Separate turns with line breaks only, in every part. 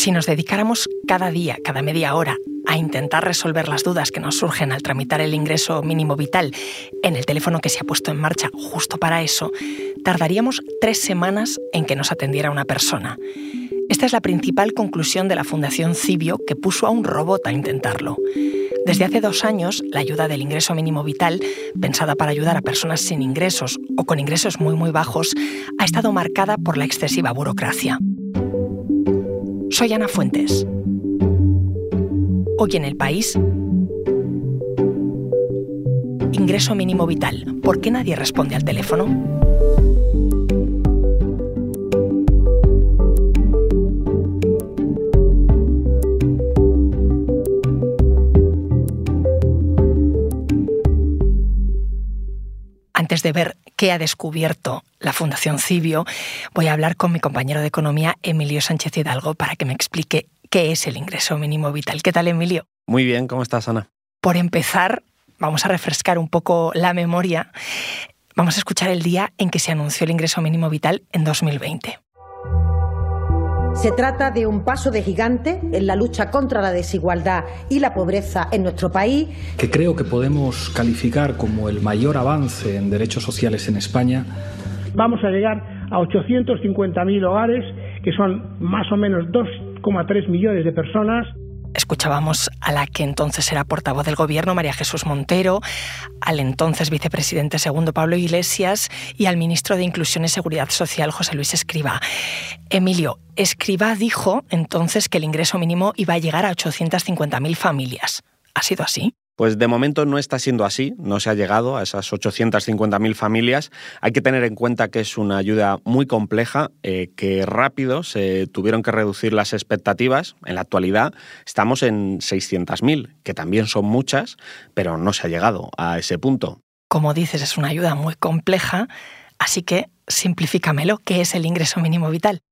Si nos dedicáramos cada día, cada media hora, a intentar resolver las dudas que nos surgen al tramitar el ingreso mínimo vital en el teléfono que se ha puesto en marcha justo para eso, tardaríamos tres semanas en que nos atendiera una persona. Esta es la principal conclusión de la Fundación Cibio, que puso a un robot a intentarlo. Desde hace dos años, la ayuda del ingreso mínimo vital, pensada para ayudar a personas sin ingresos o con ingresos muy muy bajos, ha estado marcada por la excesiva burocracia. Soy Ana Fuentes. Hoy en el país, ingreso mínimo vital. ¿Por qué nadie responde al teléfono? Antes de ver qué ha descubierto la Fundación Cibio, voy a hablar con mi compañero de economía, Emilio Sánchez Hidalgo, para que me explique qué es el ingreso mínimo vital. ¿Qué tal, Emilio?
Muy bien, ¿cómo estás, Ana?
Por empezar, vamos a refrescar un poco la memoria. Vamos a escuchar el día en que se anunció el ingreso mínimo vital en 2020.
Se trata de un paso de gigante en la lucha contra la desigualdad y la pobreza en nuestro país.
Que creo que podemos calificar como el mayor avance en derechos sociales en España.
Vamos a llegar a 850.000 hogares, que son más o menos 2,3 millones de personas.
Escuchábamos a la que entonces era portavoz del gobierno, María Jesús Montero, al entonces vicepresidente segundo Pablo Iglesias y al ministro de Inclusión y Seguridad Social, José Luis Escriba. Emilio, Escriba dijo entonces que el ingreso mínimo iba a llegar a 850.000 familias. ¿Ha sido así?
Pues de momento no está siendo así, no se ha llegado a esas 850.000 familias. Hay que tener en cuenta que es una ayuda muy compleja, eh, que rápido se tuvieron que reducir las expectativas. En la actualidad estamos en 600.000, que también son muchas, pero no se ha llegado a ese punto.
Como dices, es una ayuda muy compleja, así que simplifícamelo, ¿qué es el ingreso mínimo vital?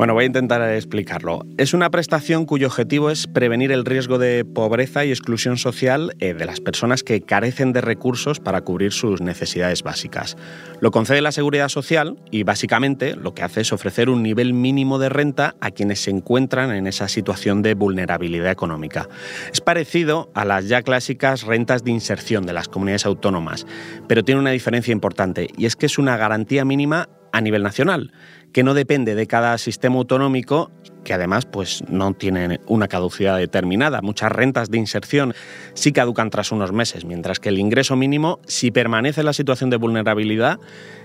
Bueno, voy a intentar explicarlo. Es una prestación cuyo objetivo es prevenir el riesgo de pobreza y exclusión social eh, de las personas que carecen de recursos para cubrir sus necesidades básicas. Lo concede la Seguridad Social y básicamente lo que hace es ofrecer un nivel mínimo de renta a quienes se encuentran en esa situación de vulnerabilidad económica. Es parecido a las ya clásicas rentas de inserción de las comunidades autónomas, pero tiene una diferencia importante y es que es una garantía mínima a nivel nacional que no depende de cada sistema autonómico, que además pues, no tiene una caducidad determinada. Muchas rentas de inserción sí caducan tras unos meses, mientras que el ingreso mínimo, si permanece en la situación de vulnerabilidad,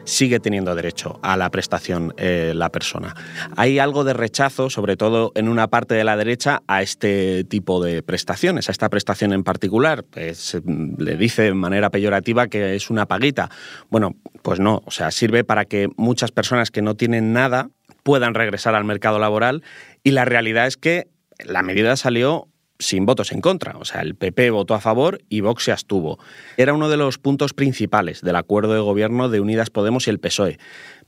sigue teniendo derecho a la prestación eh, la persona. Hay algo de rechazo, sobre todo en una parte de la derecha, a este tipo de prestaciones, a esta prestación en particular. Pues, le dice de manera peyorativa que es una paguita. Bueno, pues no, o sea, sirve para que muchas personas que no tienen nada puedan regresar al mercado laboral y la realidad es que la medida salió sin votos en contra. O sea, el PP votó a favor y Vox se abstuvo. Era uno de los puntos principales del acuerdo de gobierno de Unidas Podemos y el PSOE.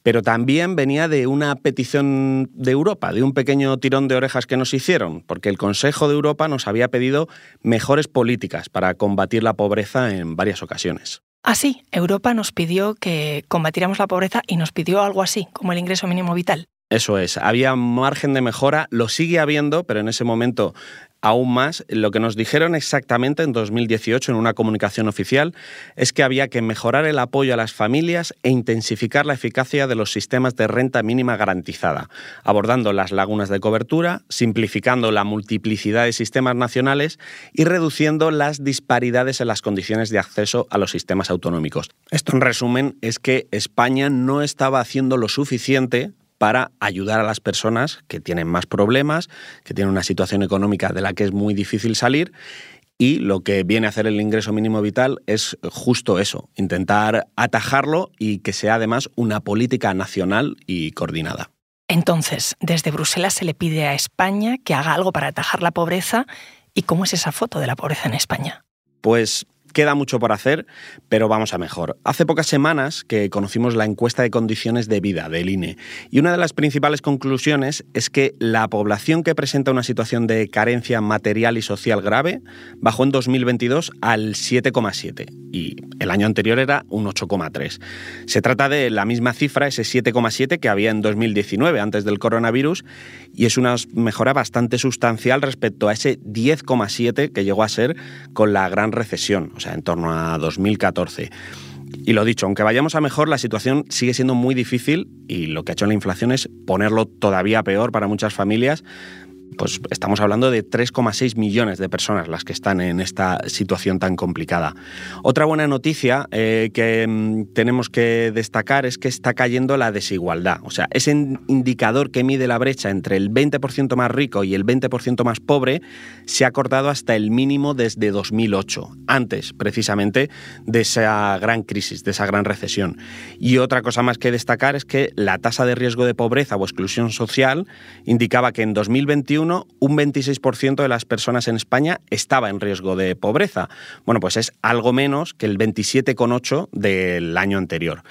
Pero también venía de una petición de Europa, de un pequeño tirón de orejas que nos hicieron, porque el Consejo de Europa nos había pedido mejores políticas para combatir la pobreza en varias ocasiones.
Así, Europa nos pidió que combatiéramos la pobreza y nos pidió algo así, como el ingreso mínimo vital.
Eso es, había margen de mejora, lo sigue habiendo, pero en ese momento aún más. Lo que nos dijeron exactamente en 2018 en una comunicación oficial es que había que mejorar el apoyo a las familias e intensificar la eficacia de los sistemas de renta mínima garantizada, abordando las lagunas de cobertura, simplificando la multiplicidad de sistemas nacionales y reduciendo las disparidades en las condiciones de acceso a los sistemas autonómicos. Esto en resumen es que España no estaba haciendo lo suficiente para ayudar a las personas que tienen más problemas, que tienen una situación económica de la que es muy difícil salir. Y lo que viene a hacer el ingreso mínimo vital es justo eso, intentar atajarlo y que sea además una política nacional y coordinada.
Entonces, desde Bruselas se le pide a España que haga algo para atajar la pobreza. ¿Y cómo es esa foto de la pobreza en España?
Pues Queda mucho por hacer, pero vamos a mejor. Hace pocas semanas que conocimos la encuesta de condiciones de vida del INE y una de las principales conclusiones es que la población que presenta una situación de carencia material y social grave bajó en 2022 al 7,7 y el año anterior era un 8,3. Se trata de la misma cifra, ese 7,7 que había en 2019 antes del coronavirus y es una mejora bastante sustancial respecto a ese 10,7 que llegó a ser con la gran recesión o sea, en torno a 2014. Y lo dicho, aunque vayamos a mejor, la situación sigue siendo muy difícil y lo que ha hecho la inflación es ponerlo todavía peor para muchas familias, pues estamos hablando de 3,6 millones de personas las que están en esta situación tan complicada. Otra buena noticia eh, que mm, tenemos que destacar es que está cayendo la desigualdad. O sea, ese indicador que mide la brecha entre el 20% más rico y el 20% más pobre se ha cortado hasta el mínimo desde 2008, antes precisamente de esa gran crisis, de esa gran recesión. Y otra cosa más que destacar es que la tasa de riesgo de pobreza o exclusión social indicaba que en 2021 un 26% de las personas en España estaba en riesgo de pobreza. Bueno, pues es algo menos que el 27,8% del año anterior.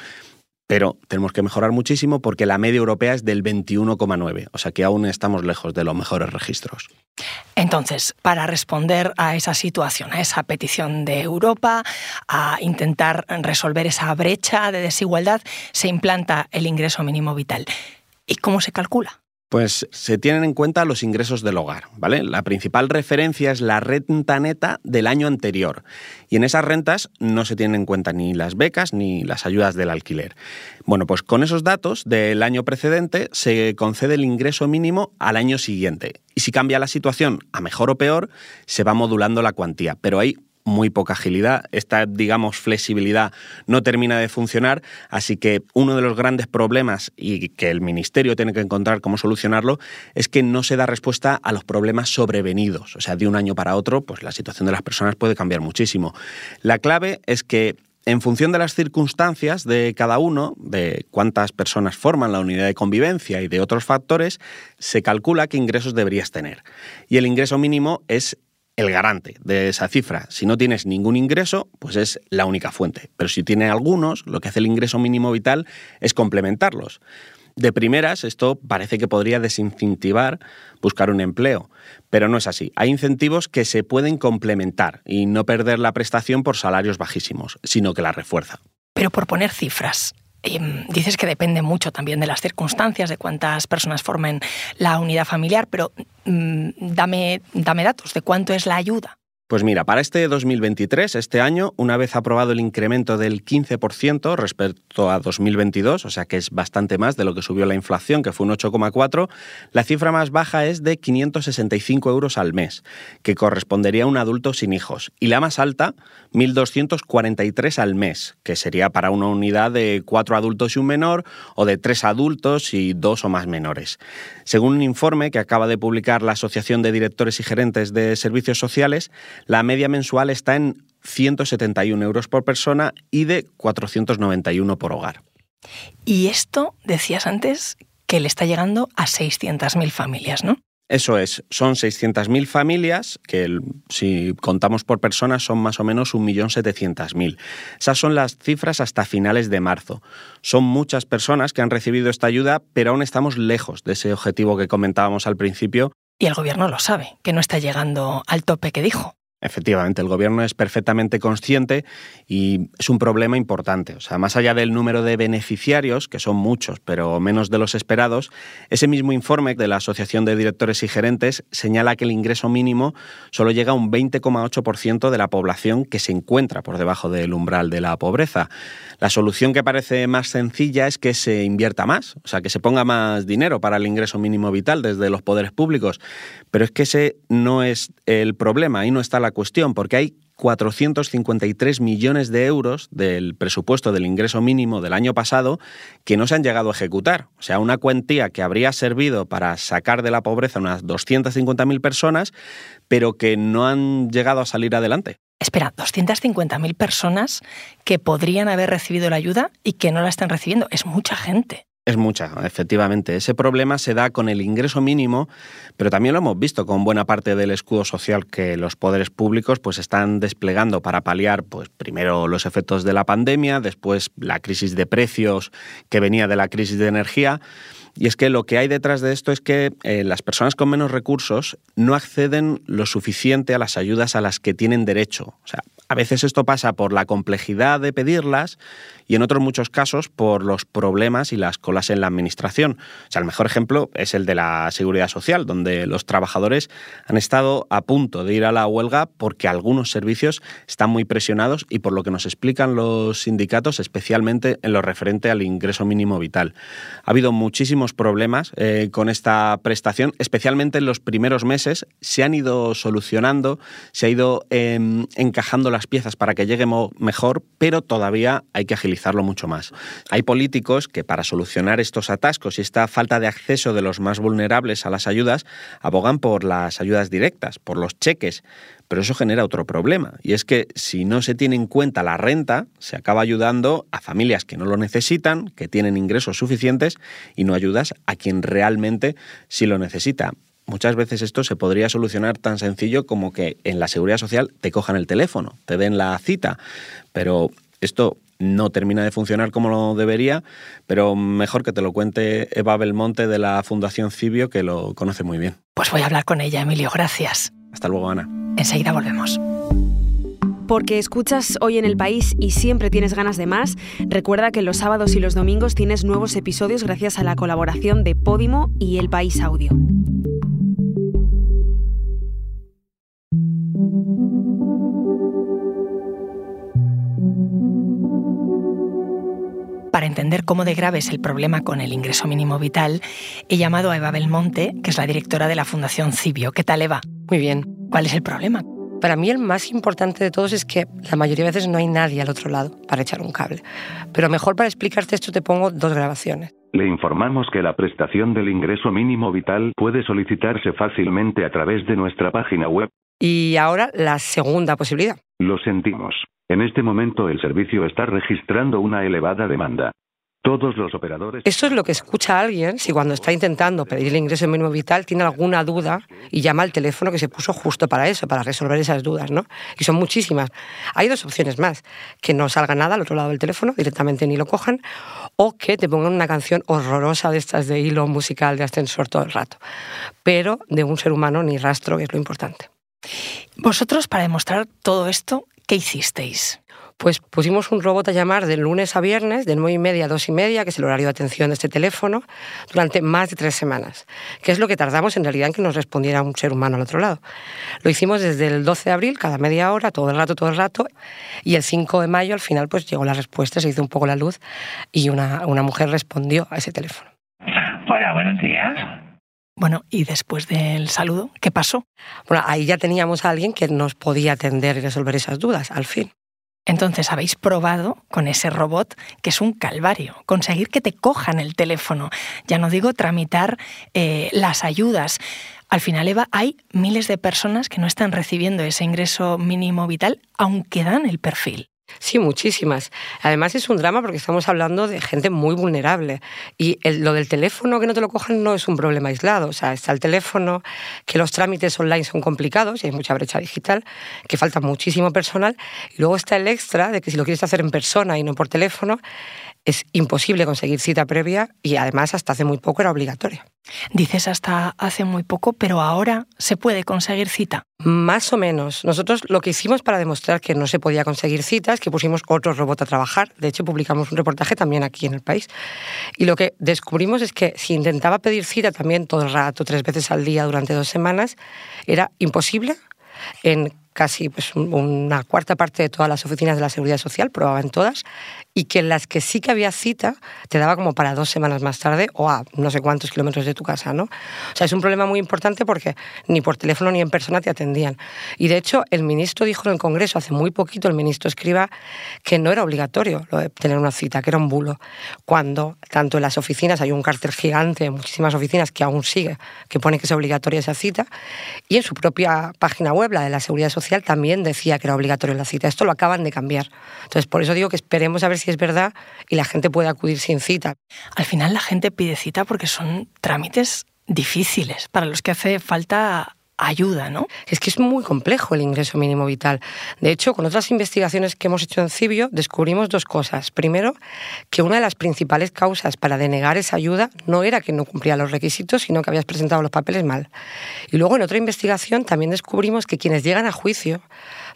Pero tenemos que mejorar muchísimo porque la media europea es del 21,9, o sea que aún estamos lejos de los mejores registros.
Entonces, para responder a esa situación, a esa petición de Europa, a intentar resolver esa brecha de desigualdad, se implanta el ingreso mínimo vital. ¿Y cómo se calcula?
Pues se tienen en cuenta los ingresos del hogar, ¿vale? La principal referencia es la renta neta del año anterior. Y en esas rentas no se tienen en cuenta ni las becas ni las ayudas del alquiler. Bueno, pues con esos datos del año precedente se concede el ingreso mínimo al año siguiente. Y si cambia la situación a mejor o peor, se va modulando la cuantía. Pero hay muy poca agilidad. Esta, digamos, flexibilidad no termina de funcionar, así que uno de los grandes problemas y que el Ministerio tiene que encontrar cómo solucionarlo es que no se da respuesta a los problemas sobrevenidos. O sea, de un año para otro, pues la situación de las personas puede cambiar muchísimo. La clave es que en función de las circunstancias de cada uno, de cuántas personas forman la unidad de convivencia y de otros factores, se calcula qué ingresos deberías tener. Y el ingreso mínimo es el garante de esa cifra. Si no tienes ningún ingreso, pues es la única fuente. Pero si tiene algunos, lo que hace el ingreso mínimo vital es complementarlos. De primeras, esto parece que podría desincentivar buscar un empleo, pero no es así. Hay incentivos que se pueden complementar y no perder la prestación por salarios bajísimos, sino que la refuerza.
Pero por poner cifras, dices que depende mucho también de las circunstancias, de cuántas personas formen la unidad familiar, pero mm, dame, dame datos de cuánto es la ayuda.
Pues mira, para este 2023, este año, una vez aprobado el incremento del 15% respecto a 2022, o sea que es bastante más de lo que subió la inflación, que fue un 8,4, la cifra más baja es de 565 euros al mes, que correspondería a un adulto sin hijos. Y la más alta, 1.243 al mes, que sería para una unidad de cuatro adultos y un menor, o de tres adultos y dos o más menores. Según un informe que acaba de publicar la Asociación de Directores y Gerentes de Servicios Sociales, la media mensual está en 171 euros por persona y de 491 por hogar.
Y esto, decías antes, que le está llegando a 600.000 familias, ¿no?
Eso es, son 600.000 familias, que si contamos por personas son más o menos 1.700.000. Esas son las cifras hasta finales de marzo. Son muchas personas que han recibido esta ayuda, pero aún estamos lejos de ese objetivo que comentábamos al principio.
Y el gobierno lo sabe, que no está llegando al tope que dijo.
Efectivamente, el gobierno es perfectamente consciente y es un problema importante. O sea, más allá del número de beneficiarios, que son muchos, pero menos de los esperados, ese mismo informe de la Asociación de Directores y Gerentes señala que el ingreso mínimo solo llega a un 20,8% de la población que se encuentra por debajo del umbral de la pobreza. La solución que parece más sencilla es que se invierta más, o sea, que se ponga más dinero para el ingreso mínimo vital desde los poderes públicos. Pero es que ese no es el problema, ahí no está la cuestión, porque hay 453 millones de euros del presupuesto del ingreso mínimo del año pasado que no se han llegado a ejecutar. O sea, una cuantía que habría servido para sacar de la pobreza unas 250.000 personas, pero que no han llegado a salir adelante.
Espera, 250.000 personas que podrían haber recibido la ayuda y que no la están recibiendo. Es mucha gente.
Es mucha, efectivamente. Ese problema se da con el ingreso mínimo, pero también lo hemos visto con buena parte del escudo social que los poderes públicos pues, están desplegando para paliar pues, primero los efectos de la pandemia, después la crisis de precios que venía de la crisis de energía. Y es que lo que hay detrás de esto es que eh, las personas con menos recursos no acceden lo suficiente a las ayudas a las que tienen derecho. O sea, a veces esto pasa por la complejidad de pedirlas y en otros muchos casos por los problemas y las colas en la administración. O sea, el mejor ejemplo es el de la seguridad social, donde los trabajadores han estado a punto de ir a la huelga porque algunos servicios están muy presionados y por lo que nos explican los sindicatos, especialmente en lo referente al ingreso mínimo vital. Ha habido muchísimos problemas eh, con esta prestación, especialmente en los primeros meses. Se han ido solucionando, se ha ido em, encajando las piezas para que llegue mejor, pero todavía hay que agilizar mucho más. Hay políticos que para solucionar estos atascos y esta falta de acceso de los más vulnerables a las ayudas abogan por las ayudas directas, por los cheques, pero eso genera otro problema, y es que si no se tiene en cuenta la renta, se acaba ayudando a familias que no lo necesitan, que tienen ingresos suficientes, y no ayudas a quien realmente sí lo necesita. Muchas veces esto se podría solucionar tan sencillo como que en la seguridad social te cojan el teléfono, te den la cita, pero esto no termina de funcionar como lo debería, pero mejor que te lo cuente Eva Belmonte de la Fundación Cibio, que lo conoce muy bien.
Pues voy a hablar con ella, Emilio, gracias.
Hasta luego, Ana.
Enseguida volvemos.
Porque escuchas hoy en el país y siempre tienes ganas de más, recuerda que los sábados y los domingos tienes nuevos episodios gracias a la colaboración de Podimo y El País Audio.
Para entender cómo de grave es el problema con el ingreso mínimo vital, he llamado a Eva Belmonte, que es la directora de la Fundación Cibio. ¿Qué tal, Eva?
Muy bien.
¿Cuál es el problema?
Para mí el más importante de todos es que la mayoría de veces no hay nadie al otro lado para echar un cable. Pero mejor para explicarte esto te pongo dos grabaciones.
Le informamos que la prestación del ingreso mínimo vital puede solicitarse fácilmente a través de nuestra página web.
Y ahora la segunda posibilidad.
Lo sentimos. En este momento el servicio está registrando una elevada demanda. Todos los operadores.
Esto es lo que escucha alguien si cuando está intentando pedir el ingreso mínimo vital tiene alguna duda y llama al teléfono que se puso justo para eso, para resolver esas dudas, ¿no? Y son muchísimas. Hay dos opciones más: que no salga nada al otro lado del teléfono, directamente ni lo cojan, o que te pongan una canción horrorosa de estas de hilo musical de ascensor todo el rato. Pero de un ser humano ni rastro, que es lo importante.
Vosotros, para demostrar todo esto, ¿qué hicisteis?
Pues pusimos un robot a llamar de lunes a viernes, de nueve y media a dos y media, que es el horario de atención de este teléfono, durante más de tres semanas, que es lo que tardamos en realidad en que nos respondiera un ser humano al otro lado. Lo hicimos desde el 12 de abril, cada media hora, todo el rato, todo el rato, y el 5 de mayo al final pues llegó la respuesta, se hizo un poco la luz y una, una mujer respondió a ese teléfono.
Hola, buenos días.
Bueno, y después del saludo, ¿qué pasó?
Bueno, ahí ya teníamos a alguien que nos podía atender y resolver esas dudas, al fin.
Entonces habéis probado con ese robot, que es un calvario, conseguir que te cojan el teléfono. Ya no digo tramitar eh, las ayudas. Al final, Eva, hay miles de personas que no están recibiendo ese ingreso mínimo vital, aunque dan el perfil.
Sí, muchísimas. Además es un drama porque estamos hablando de gente muy vulnerable. Y lo del teléfono que no te lo cojan no es un problema aislado. O sea, está el teléfono, que los trámites online son complicados y hay mucha brecha digital, que falta muchísimo personal. Y luego está el extra de que si lo quieres hacer en persona y no por teléfono, es imposible conseguir cita previa y además hasta hace muy poco era obligatoria.
Dices hasta hace muy poco, pero ahora se puede conseguir cita.
Más o menos. Nosotros lo que hicimos para demostrar que no se podía conseguir cita es que pusimos otro robot a trabajar. De hecho, publicamos un reportaje también aquí en el país. Y lo que descubrimos es que si intentaba pedir cita también todo el rato, tres veces al día durante dos semanas, era imposible en casi pues, una cuarta parte de todas las oficinas de la Seguridad Social, probaban todas, y que en las que sí que había cita te daba como para dos semanas más tarde o a no sé cuántos kilómetros de tu casa, ¿no? O sea, es un problema muy importante porque ni por teléfono ni en persona te atendían. Y de hecho, el ministro dijo en el Congreso hace muy poquito, el ministro escriba, que no era obligatorio lo de tener una cita, que era un bulo, cuando tanto en las oficinas hay un cartel gigante, muchísimas oficinas que aún sigue, que pone que es obligatoria esa cita, y en su propia página web, la de la Seguridad Social, también decía que era obligatoria la cita. Esto lo acaban de cambiar. Entonces, por eso digo que esperemos a ver si es verdad y la gente puede acudir sin cita.
Al final la gente pide cita porque son trámites difíciles para los que hace falta ayuda, ¿no?
Es que es muy complejo el ingreso mínimo vital. De hecho, con otras investigaciones que hemos hecho en Cibio, descubrimos dos cosas. Primero, que una de las principales causas para denegar esa ayuda no era que no cumplía los requisitos, sino que habías presentado los papeles mal. Y luego, en otra investigación, también descubrimos que quienes llegan a juicio,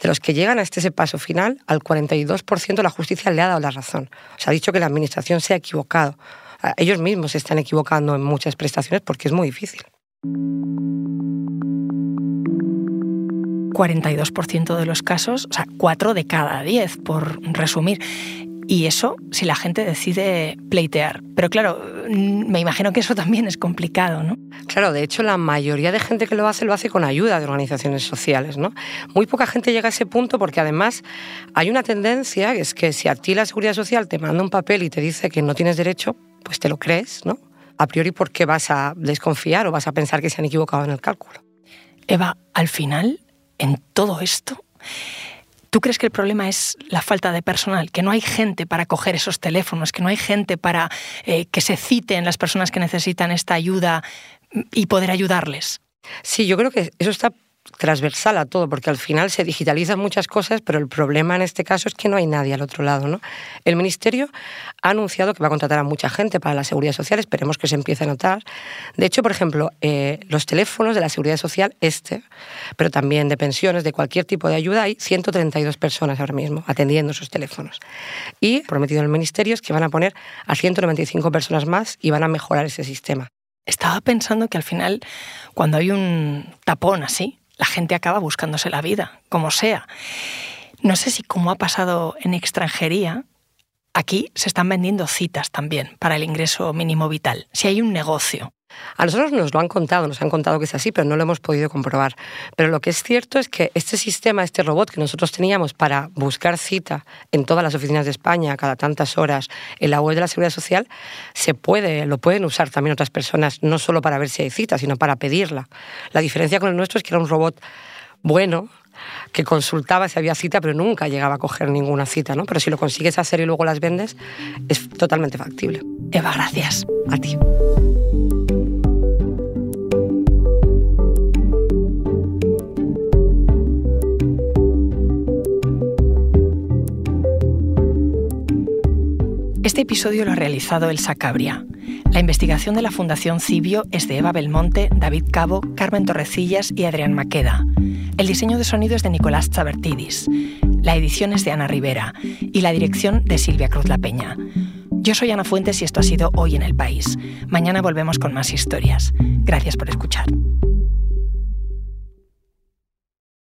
de los que llegan a este paso final, al 42% la justicia le ha dado la razón. O sea, ha dicho que la Administración se ha equivocado. Ellos mismos se están equivocando en muchas prestaciones porque es muy difícil.
42% de los casos, o sea, 4 de cada 10, por resumir. Y eso si la gente decide pleitear. Pero claro, me imagino que eso también es complicado, ¿no?
Claro, de hecho la mayoría de gente que lo hace lo hace con ayuda de organizaciones sociales, ¿no? Muy poca gente llega a ese punto porque además hay una tendencia, que es que si a ti la Seguridad Social te manda un papel y te dice que no tienes derecho, pues te lo crees, ¿no? A priori, ¿por qué vas a desconfiar o vas a pensar que se han equivocado en el cálculo?
Eva, al final en todo esto, ¿tú crees que el problema es la falta de personal? Que no hay gente para coger esos teléfonos, que no hay gente para eh, que se citen las personas que necesitan esta ayuda y poder ayudarles.
Sí, yo creo que eso está transversal a todo, porque al final se digitalizan muchas cosas, pero el problema en este caso es que no hay nadie al otro lado. ¿no? El Ministerio ha anunciado que va a contratar a mucha gente para la seguridad social, esperemos que se empiece a notar. De hecho, por ejemplo, eh, los teléfonos de la seguridad social, este, pero también de pensiones, de cualquier tipo de ayuda, hay 132 personas ahora mismo atendiendo esos teléfonos. Y prometido en el Ministerio es que van a poner a 195 personas más y van a mejorar ese sistema.
Estaba pensando que al final, cuando hay un tapón así, la gente acaba buscándose la vida, como sea. No sé si como ha pasado en extranjería, aquí se están vendiendo citas también para el ingreso mínimo vital, si hay un negocio.
A nosotros nos lo han contado, nos han contado que es así, pero no lo hemos podido comprobar. Pero lo que es cierto es que este sistema, este robot que nosotros teníamos para buscar cita en todas las oficinas de España, cada tantas horas, en la web de la Seguridad Social, se puede, lo pueden usar también otras personas, no solo para ver si hay cita, sino para pedirla. La diferencia con el nuestro es que era un robot bueno, que consultaba si había cita, pero nunca llegaba a coger ninguna cita, ¿no? Pero si lo consigues hacer y luego las vendes, es totalmente factible.
Eva, gracias.
A ti.
Este episodio lo ha realizado Elsa Cabria. La investigación de la Fundación Cibio es de Eva Belmonte, David Cabo, Carmen Torrecillas y Adrián Maqueda. El diseño de sonido es de Nicolás Chabertidis. La edición es de Ana Rivera y la dirección de Silvia Cruz La Peña. Yo soy Ana Fuentes y esto ha sido Hoy en el País. Mañana volvemos con más historias. Gracias por escuchar.